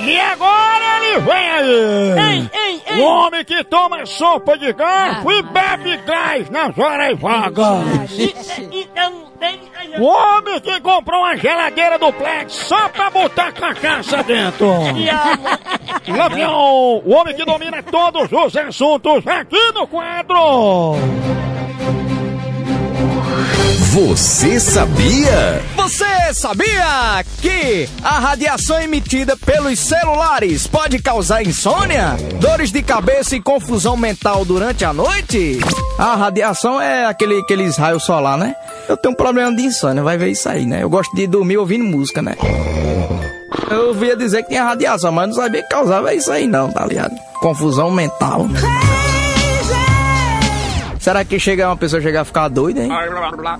E agora ele vem aí! Ei, ei, ei! O homem que toma sopa de garfo e bebe gás nas horas vagas. O homem que comprou uma geladeira do Plex só pra botar cachaça dentro. Lampião, o homem que domina todos os assuntos aqui no quadro. Você sabia? Você sabia que a radiação emitida pelos celulares pode causar insônia, dores de cabeça e confusão mental durante a noite? A radiação é aquele, aqueles raios solar, né? Eu tenho um problema de insônia, vai ver isso aí, né? Eu gosto de dormir ouvindo música, né? Eu ouvia dizer que tinha radiação, mas não sabia que causava isso aí não, tá ligado? Confusão mental. Será que chega uma pessoa chegar a ficar doida, hein?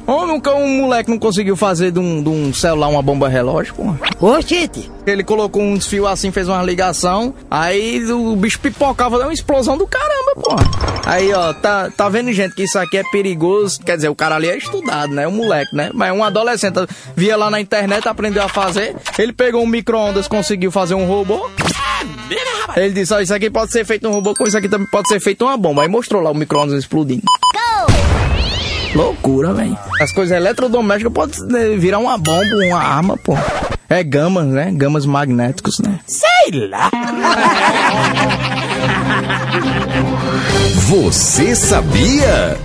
Ou nunca um moleque não conseguiu fazer de um, de um celular uma bomba relógio, pô? Oxente, Ele colocou um desfio assim, fez uma ligação, aí o bicho pipocava, deu uma explosão do caramba, pô. Aí, ó, tá, tá vendo, gente, que isso aqui é perigoso. Quer dizer, o cara ali é estudado, né? Um moleque, né? Mas um adolescente via lá na internet, aprendeu a fazer. Ele pegou um micro-ondas, conseguiu fazer um robô. Ele disse, ó, isso aqui pode ser feito um robô, com isso aqui também pode ser feito uma bomba. Aí mostrou lá o micro-ondas explodindo. Loucura, velho. As coisas eletrodomésticas podem né, virar uma bomba, uma arma, pô. É gamas, né? Gamas magnéticos, né? sei lá. Você sabia?